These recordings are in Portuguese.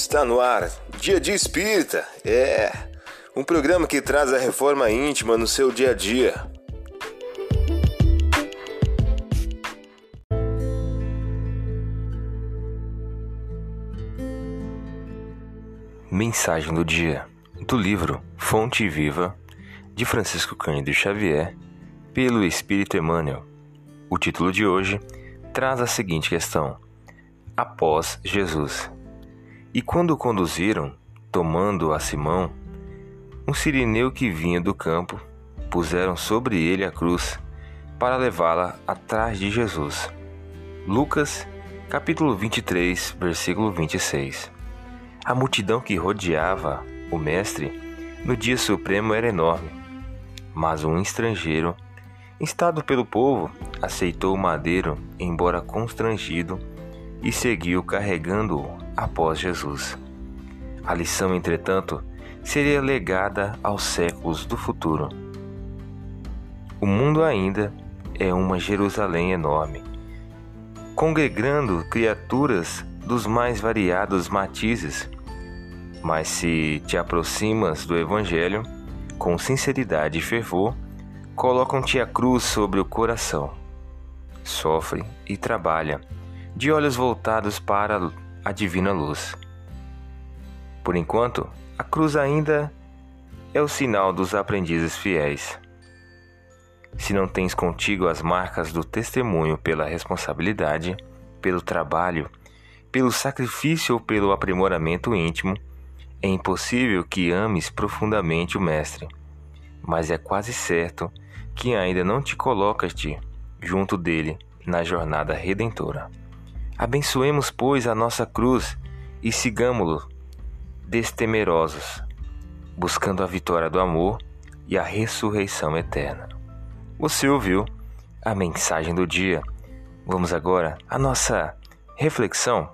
Está no ar, Dia de Espírita. É um programa que traz a reforma íntima no seu dia a dia. Mensagem do dia do livro Fonte Viva de Francisco Cândido Xavier pelo Espírito Emmanuel. O título de hoje traz a seguinte questão: Após Jesus. E quando o conduziram, tomando a Simão, um sirineu que vinha do campo, puseram sobre ele a cruz para levá-la atrás de Jesus. Lucas, capítulo 23, versículo 26. A multidão que rodeava o mestre no dia supremo era enorme, mas um estrangeiro, instado pelo povo, aceitou o madeiro, embora constrangido, e seguiu carregando-o após Jesus. A lição, entretanto, seria legada aos séculos do futuro. O mundo ainda é uma Jerusalém enorme, congregando criaturas dos mais variados matizes. Mas se te aproximas do Evangelho, com sinceridade e fervor, colocam-te a cruz sobre o coração. Sofre e trabalha de olhos voltados para a divina luz. Por enquanto, a cruz ainda é o sinal dos aprendizes fiéis. Se não tens contigo as marcas do testemunho pela responsabilidade, pelo trabalho, pelo sacrifício ou pelo aprimoramento íntimo, é impossível que ames profundamente o Mestre, mas é quase certo que ainda não te colocas-te junto dele na jornada redentora. Abençoemos, pois, a nossa cruz e sigamo-lo destemerosos, buscando a vitória do amor e a ressurreição eterna. Você ouviu a mensagem do dia. Vamos agora à nossa reflexão.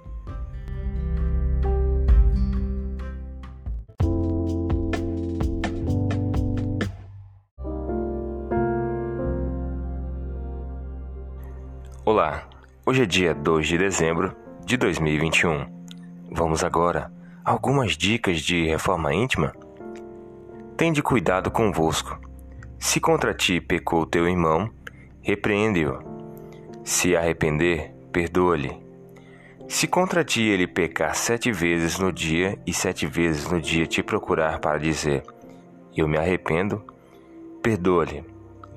Olá, Hoje é dia 2 de dezembro de 2021. Vamos agora a algumas dicas de reforma íntima. Tende cuidado convosco. Se contra ti pecou teu irmão, repreende-o. Se arrepender, perdoa-lhe. Se contra ti ele pecar sete vezes no dia e sete vezes no dia te procurar para dizer: Eu me arrependo, perdoa-lhe.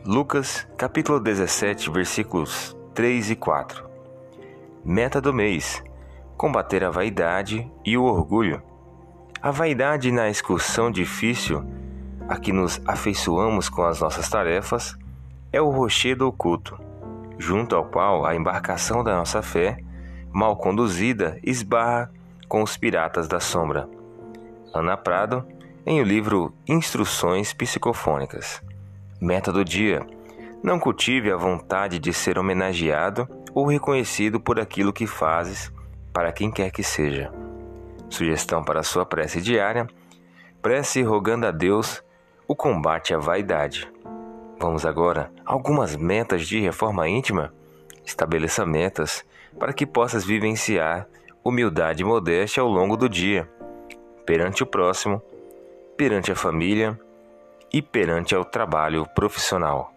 Lucas capítulo 17, versículos 3 e 4. Meta do mês: combater a vaidade e o orgulho. A vaidade na excursão difícil a que nos afeiçoamos com as nossas tarefas é o rochedo oculto, junto ao qual a embarcação da nossa fé, mal conduzida, esbarra com os piratas da sombra. Ana Prado, em o livro Instruções Psicofônicas. Meta do dia: não cultive a vontade de ser homenageado ou reconhecido por aquilo que fazes para quem quer que seja. Sugestão para sua prece diária: prece rogando a Deus o combate à vaidade. Vamos agora a algumas metas de reforma íntima? Estabeleça metas para que possas vivenciar humildade e modéstia ao longo do dia, perante o próximo, perante a família e perante ao trabalho profissional.